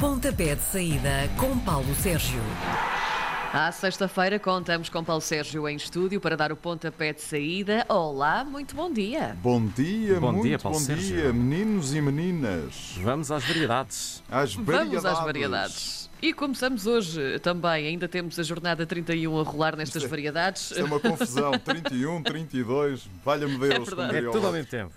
Pontapé de saída com Paulo Sérgio. À sexta-feira contamos com Paulo Sérgio em estúdio para dar o pontapé de saída. Olá, muito bom dia. Bom dia, Bom muito dia, Paulo bom Sérgio. dia, meninos e meninas. Vamos às variedades. Às Vamos às variedades. variedades. E começamos hoje também, ainda temos a jornada 31 a rolar nestas Isto é- variedades. Isto é uma confusão. 31, 32, valha-me Deus. É verdade. como É o tudo ao mesmo tempo.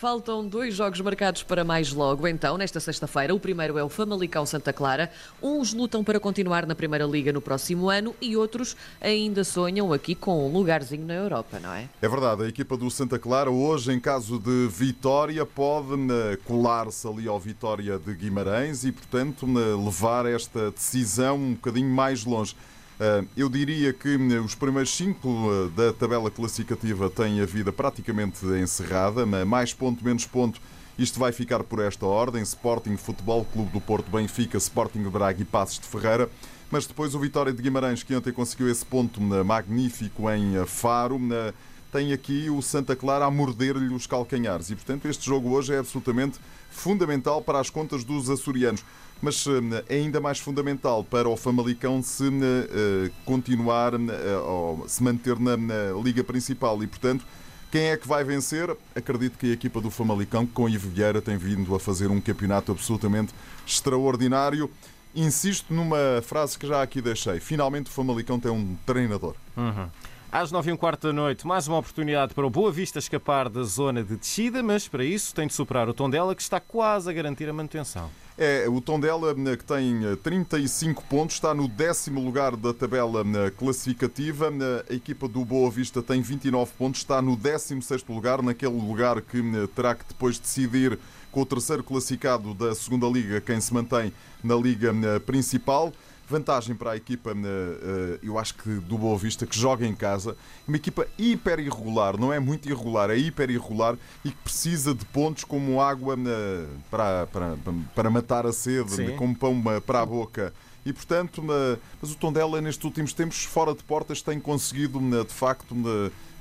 Faltam dois jogos marcados para mais logo, então, nesta sexta-feira. O primeiro é o Famalicão Santa Clara. Uns lutam para continuar na Primeira Liga no próximo ano e outros ainda sonham aqui com um lugarzinho na Europa, não é? É verdade, a equipa do Santa Clara hoje, em caso de vitória, pode né, colar-se ali ao Vitória de Guimarães e, portanto, né, levar esta decisão um bocadinho mais longe. Ah, Eu diria que né, os primeiros cinco ah, da tabela classificativa têm a vida praticamente encerrada, né, mais ponto, menos ponto. Isto vai ficar por esta ordem: Sporting, Futebol Clube do Porto, Benfica, Sporting de Braga e Passos de Ferreira. Mas depois o Vitória de Guimarães, que ontem conseguiu esse ponto magnífico em Faro, né, tem aqui o Santa Clara a morder-lhe os calcanhares. E, portanto, este jogo hoje é absolutamente fundamental para as contas dos açorianos. Mas eh, é ainda mais fundamental para o Famalicão se eh, continuar, eh, ou se manter na, Liga Principal. E, portanto, quem é que vai vencer? Acredito que a equipa do Famalicão, com Ivo Vieira, tem vindo a fazer um campeonato absolutamente extraordinário. Insisto numa frase que já aqui deixei. Finalmente o Famalicão tem um treinador. Às nove e um quarto da noite, mais uma oportunidade para o Boa Vista escapar da zona de descida, mas para isso tem de superar o Tondela, que está quase a garantir a manutenção. É, o Tondela, né, que tem eh, 35 pontos, está no décimo lugar da tabela né, classificativa. A equipa do Boa Vista tem 29 pontos, está no 16º lugar, naquele lugar que terá que depois decidir com o terceiro classificado da segunda Liga, quem se mantém na Liga Principal. Vantagem para a equipa, né, eh, eu acho que do Boa Vista, que joga em casa. Uma equipa hiper irregular, não é muito irregular, é hiper irregular e que precisa de pontos como água né, para, para, para matar a sede, Sim. como pão eh, para a boca. E portanto, mas o Tondela nestes últimos tempos, fora de portas, tem conseguido de facto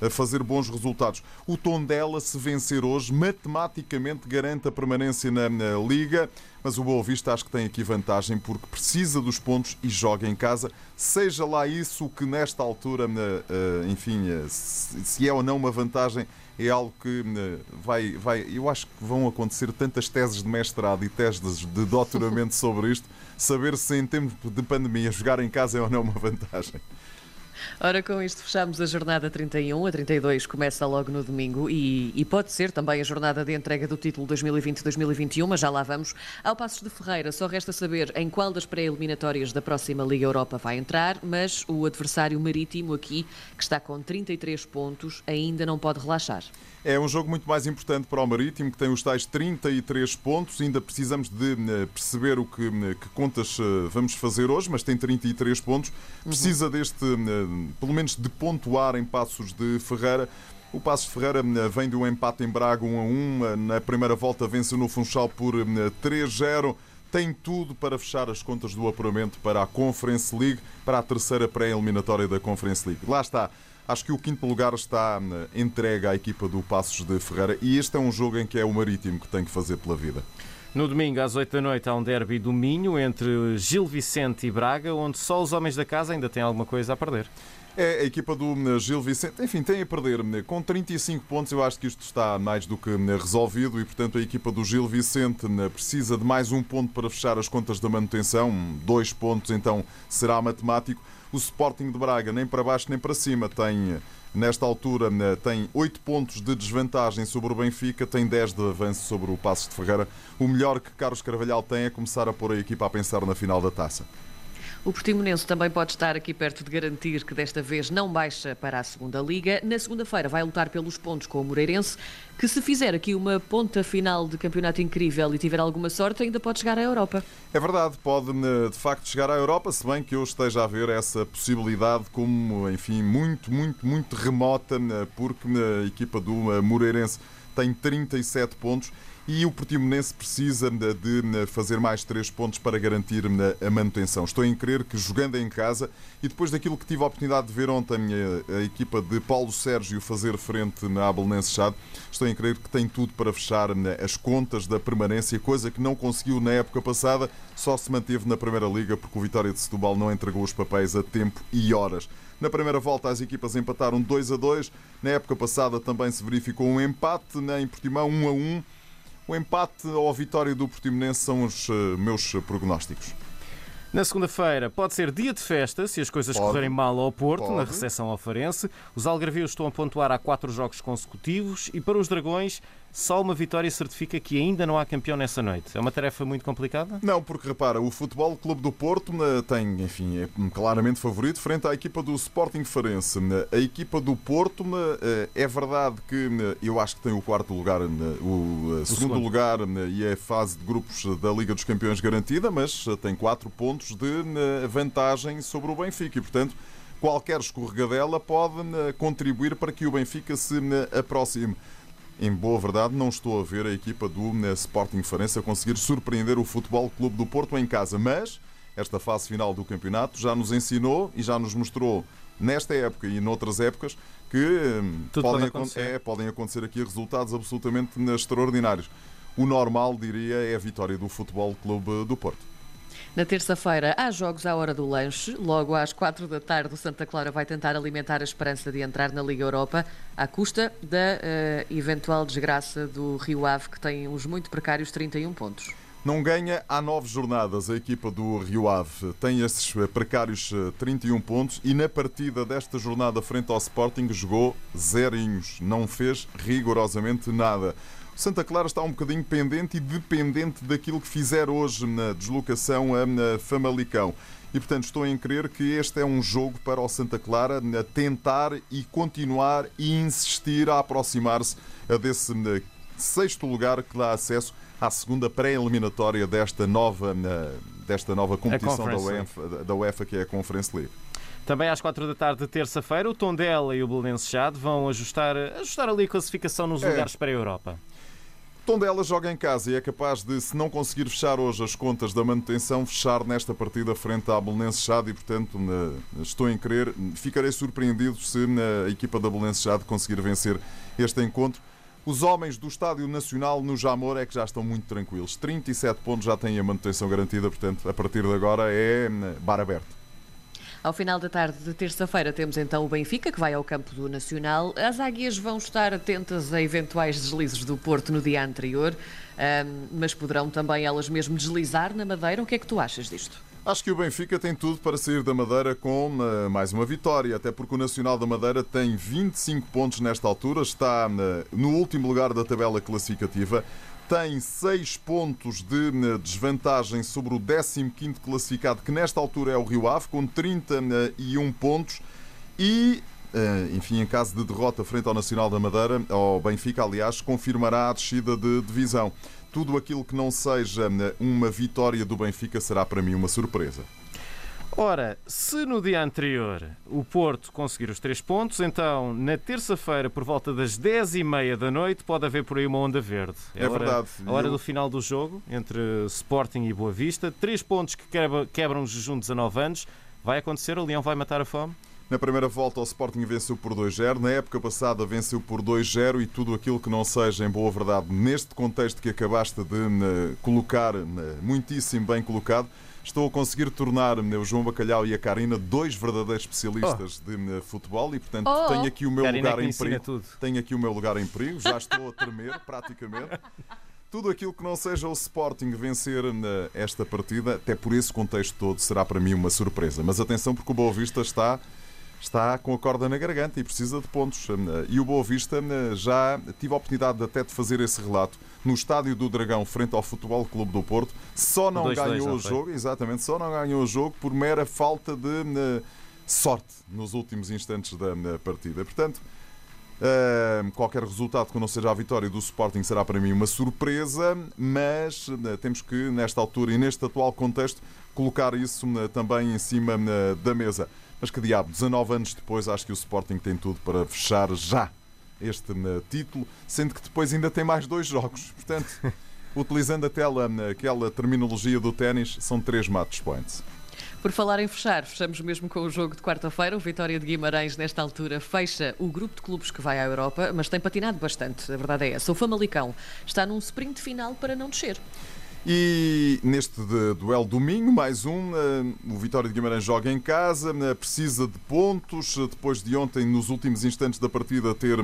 a fazer bons resultados. O Tondela, se vencer hoje, matematicamente garante a permanência na, na Liga, mas o Boa Vista acho que tem aqui vantagem porque precisa dos pontos e joga em casa. Seja lá isso que nesta altura, eh, enfim, eh, se é ou não uma vantagem, é algo que né, vai, vai. Eu acho que vão acontecer tantas teses de mestrado e teses de doutoramento sobre isto, saber se em tempos de pandemia jogar em casa é ou não uma vantagem. Ora, com isto fechamos a jornada 31, a 32 começa logo no domingo e, e pode ser também a jornada de entrega do título 2020-2021, mas já lá vamos. Ao Passos de Ferreira, só resta saber em qual das pré-eliminatórias da próxima Liga Europa vai entrar, mas o adversário marítimo aqui, que está com 33 pontos, ainda não pode relaxar. É um jogo muito mais importante para o Marítimo, que tem os tais 33 pontos. Ainda precisamos de eh, perceber o que, eh, que contas eh, vamos fazer hoje, mas tem 33 pontos. Precisa deste, eh, pelo menos, de pontuar em Passos de Ferreira. O Passos de Ferreira vem de um empate em Braga 1 a 1. eh, Na primeira volta vence no Funchal por eh, 3-0. Tem tudo para fechar as contas do apuramento para a Conference League, para a terceira pré-eliminatória da Conference League. Lá está. Acho que o quinto lugar está hum, entregue à equipa do Passos de Ferreira e este é um jogo em que é o Marítimo que tem que fazer pela vida. No domingo, às oito da noite, há um derby do Minho entre Gil Vicente e Braga, onde só os homens da casa ainda têm alguma coisa a perder. É a equipa do hum, Gil Vicente, enfim, tem a perder. hum, Com 35 pontos, eu acho que isto está mais do que hum, resolvido e, portanto, a equipa do Gil Vicente precisa de mais um ponto para fechar as contas da manutenção. Dois pontos, então, será matemático. O Sporting de Braga, nem para baixo nem para cima, tem, nesta altura, tem 8 pontos de desvantagem sobre o Benfica, tem 10 de avanço sobre o Passos de Ferreira. O melhor que Carlos Carvalhal tem é começar a pôr a equipa a pensar na final da taça. O Portimonense também pode estar aqui perto de garantir que desta vez não baixa para a segunda Liga. Na segunda-feira vai lutar pelos pontos com o Moreirense, que se fizer aqui uma ponta final de campeonato incrível e tiver alguma sorte, ainda pode chegar à Europa. É verdade, pode de facto chegar à Europa, se bem que eu esteja a ver essa possibilidade como, enfim, muito, muito, muito remota, porque a equipa do Moreirense tem 37 pontos e o Portimonense precisa de fazer mais três pontos para garantir a manutenção. Estou em crer que jogando em casa e depois daquilo que tive a oportunidade de ver ontem a, a equipa de Paulo Sérgio fazer frente na Abelenense Chade, estou em crer que tem tudo para fechar as contas da permanência, coisa que não conseguiu na época passada, só se manteve na Primeira Liga porque o Vitória de Setúbal não entregou os papéis a tempo e horas. Na primeira volta, as equipas empataram 2 a 2. Na época passada também se verificou um empate em Portimão 1 a 1. O empate ou a vitória do Portimonense são os eh, meus prognósticos. Na segunda-feira pode ser dia de festa se as coisas pode. correrem mal ao Porto, pode. na recepção ao Farense. Os algarvios estão a pontuar há quatro jogos consecutivos e para os Dragões só uma vitória certifica que ainda não há campeão nessa noite. É uma tarefa muito complicada? Não, porque repara, o Futebol Clube do Porto eh, tem, enfim, é claramente favorito frente à equipa do Sporting Farense. A equipa do Porto eh, é verdade que eu acho que tem o quarto lugar, o, o segundo, segundo lugar e a fase de grupos da Liga dos Campeões garantida, mas tem quatro pontos de vantagem sobre o Benfica e, portanto, qualquer escorregadela pode contribuir para que o Benfica se aproxime em boa verdade, não estou a ver a equipa do Sporting Farense conseguir surpreender o Futebol Clube do Porto em casa, mas esta fase final do campeonato já nos ensinou e já nos mostrou nesta época e noutras épocas que hum, podem, acontecer. É, podem acontecer aqui resultados absolutamente extraordinários. O normal, diria, é a vitória do Futebol Clube do Porto. Na terça-feira há jogos à hora do lanche. Logo às quatro da tarde, o Santa Clara vai tentar alimentar a esperança de entrar na Liga Europa à custa da uh, eventual desgraça do Rio Ave, que tem uns muito precários 31 pontos. Não ganha há nove jornadas a equipa do Rio Ave. Tem esses eh, precários 31 eh, pontos e na partida desta jornada frente ao Sporting jogou zerinhos. Não fez rigorosamente nada. Santa Clara está um bocadinho pendente e dependente daquilo que fizer hoje na deslocação a Famalicão. E, portanto, estou em crer que este é um jogo para o Santa Clara tentar e continuar e insistir a aproximar-se desse sexto lugar que dá acesso à segunda pré-eliminatória desta nova, desta nova competição da UEFA, da UEFA, que é a Conference League. Também às quatro da tarde de terça-feira, o Tondela e o Belenenses Chade vão ajustar, ajustar ali a classificação nos é. lugares para a Europa. Tondela joga em casa e é capaz de, se não conseguir fechar hoje as contas da manutenção, fechar nesta partida frente à Belenense Chade e, portanto, estou em crer, ficarei surpreendido se a equipa da Belenense Chade conseguir vencer este encontro. Os homens do Estádio Nacional no Jamor é que já estão muito tranquilos. 37 pontos já têm a manutenção garantida, portanto, a partir de agora é bar aberto. Ao final da tarde de terça-feira temos então o Benfica, que vai ao campo do Nacional. As águias vão estar atentas a eventuais deslizes do Porto no dia anterior, mas poderão também elas mesmo deslizar na Madeira. O que é que tu achas disto? Acho que o Benfica tem tudo para sair da Madeira com uh, mais uma vitória, até porque o Nacional da Madeira tem 25 pontos nesta altura, está uh, no último lugar da tabela classificativa tem 6 pontos de eh, desvantagem sobre o 15 classificado, que nesta altura é o Rio Ave, com 31 pontos. E, eh, enfim, em caso de derrota frente ao Nacional da Madeira, ao Benfica, aliás, confirmará a descida de divisão. Tudo aquilo que não seja eh, uma vitória do Benfica será para mim uma surpresa. Ora, se no dia anterior o Porto conseguir os três pontos, então na terça-feira, por volta das 10h30 da noite, pode haver por aí uma onda verde. É, é hora, verdade. A hora Eu... do final do jogo, entre Sporting e Boa Vista. Três pontos que quebram o jejum de 19 anos. Vai acontecer? O Leão vai matar a fome? Na primeira volta, o Sporting venceu por 2-0. Na época passada, venceu por 2-0. E tudo aquilo que não seja, em boa verdade, neste contexto que acabaste de uh, colocar, uh, muitíssimo bem colocado, estou a conseguir tornar o João Bacalhau e a Karina dois verdadeiros especialistas oh. de futebol e, portanto, oh. tenho aqui o meu Karina lugar em perigo. Tudo. Tenho aqui o meu lugar em perigo, já estou a tremer praticamente. Tudo aquilo que não seja o Sporting vencer esta partida, até por esse contexto todo, será para mim uma surpresa. Mas atenção, porque o Boa Vista está está com a corda na garganta e precisa de pontos. E o Boa Vista já tive a oportunidade até de fazer esse relato no Estádio do Dragão, frente ao Futebol Clube do Porto. Só não ganhou o jogo, exatamente, só não ganhou o jogo por mera falta de sorte nos últimos instantes da partida. Portanto, qualquer resultado que não seja a vitória do Sporting será para mim uma surpresa, mas temos que, nesta altura e neste atual contexto, colocar isso também em cima da mesa. Mas que diabo, 19 anos depois, acho que o Sporting tem tudo para fechar já este título, sendo que depois ainda tem mais dois jogos. Portanto, utilizando aquela, aquela terminologia do ténis, são três match points. Por falar em fechar, fechamos mesmo com o jogo de quarta-feira. O Vitória de Guimarães, nesta altura, fecha o grupo de clubes que vai à Europa, mas tem patinado bastante, a verdade é essa. O Famalicão está num sprint final para não descer. E neste duelo domingo, mais um, uh, o Vitória de Guimarães joga em casa, uh, precisa de pontos, depois de ontem, nos últimos instantes da partida, ter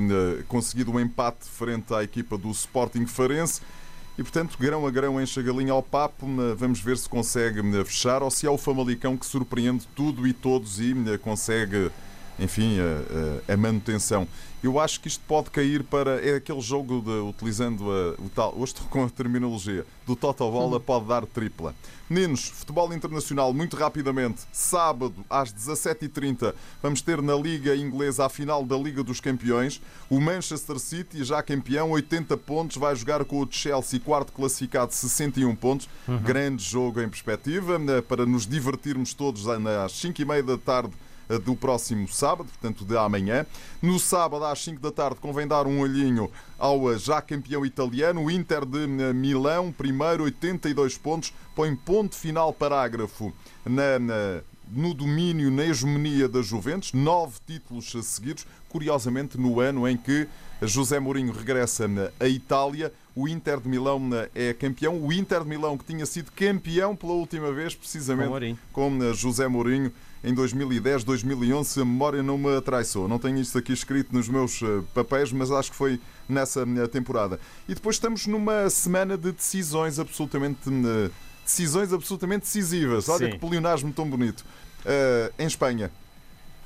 conseguido um empate frente à equipa do Sporting Farense. E, portanto, grão a grão enche a galinha ao papo. Vamos ver se consegue fechar ou se é o Famalicão que surpreende tudo e todos e consegue, enfim, a, a, a manutenção. Eu acho que isto pode cair para. É aquele jogo de, utilizando a, o tal. Hoje estou com a terminologia. Do Total Bola pode dar tripla. Meninos, futebol internacional, muito rapidamente. Sábado, às 17h30, vamos ter na Liga Inglesa a final da Liga dos Campeões. O Manchester City, já campeão, 80 pontos, vai jogar com o Chelsea, quarto classificado, 61 pontos. Uhum. Grande jogo em perspectiva, né, para nos divertirmos todos às 5h30 da tarde do próximo sábado, portanto de amanhã. No sábado, às 5 da tarde, convém dar um olhinho ao já campeão italiano, o Inter de eh, Milão, primeiro, 82 pontos, põe ponto final parágrafo na, na no domínio, na hegemonia da Juventus, nove títulos seguidos, curiosamente no ano em que José Mourinho regressa à Itália, o Inter de Milão é campeão, o Inter de Milão que tinha sido campeão pela última vez, precisamente com, com José Mourinho em 2010, 2011, se a memória não me atraiçou. Não tenho isto aqui escrito nos meus eh, papéis, mas acho que foi nessa eh, temporada. E depois estamos numa semana de decisões absolutamente eh, decisões absolutamente decisivas. Olha Sim. que polionasmo tão bonito. Uh, em Espanha,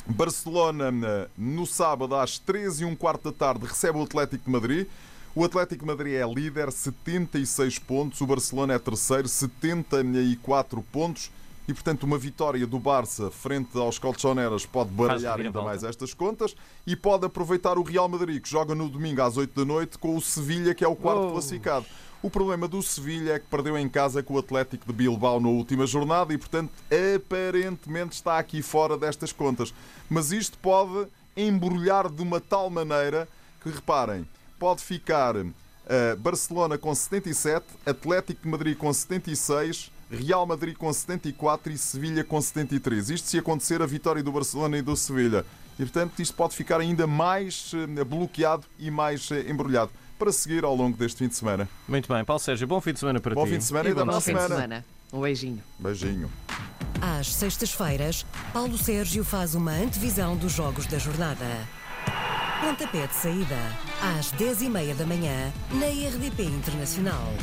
Barcelona, no sábado às 13 e um quarto da tarde, recebe o Atlético de Madrid. O Atlético de Madrid é líder, 76 pontos. O Barcelona é terceiro, 74 pontos. E, portanto, uma vitória do Barça frente aos Colchoneras pode baralhar ainda mais estas contas e pode aproveitar o Real Madrid, que joga no domingo às 8 da noite com o Sevilha, que é o quarto oh. classificado. O problema do Sevilha é que perdeu em casa com o Atlético de Bilbao na última jornada e, portanto, aparentemente está aqui fora destas contas. Mas isto pode embrulhar de uma tal maneira que, reparem, pode ficar uh, Barcelona com 77, Atlético de Madrid com 76, Real Madrid com 74 e Sevilha com 73. Isto se acontecer a vitória do Barcelona e do Sevilha. E, portanto, isto pode ficar ainda mais uh, bloqueado e mais uh, embrulhado para seguir ao longo deste fim de semana. Muito bem, Paulo Sérgio, bom fim de semana para bom ti. Bom fim de semana e, e bom fim de semana. Um beijinho. Beijinho. Às sextas-feiras, Paulo Sérgio faz uma antevisão dos jogos da jornada. Pontapé de saída, às 10h30 da manhã, na RDP Internacional.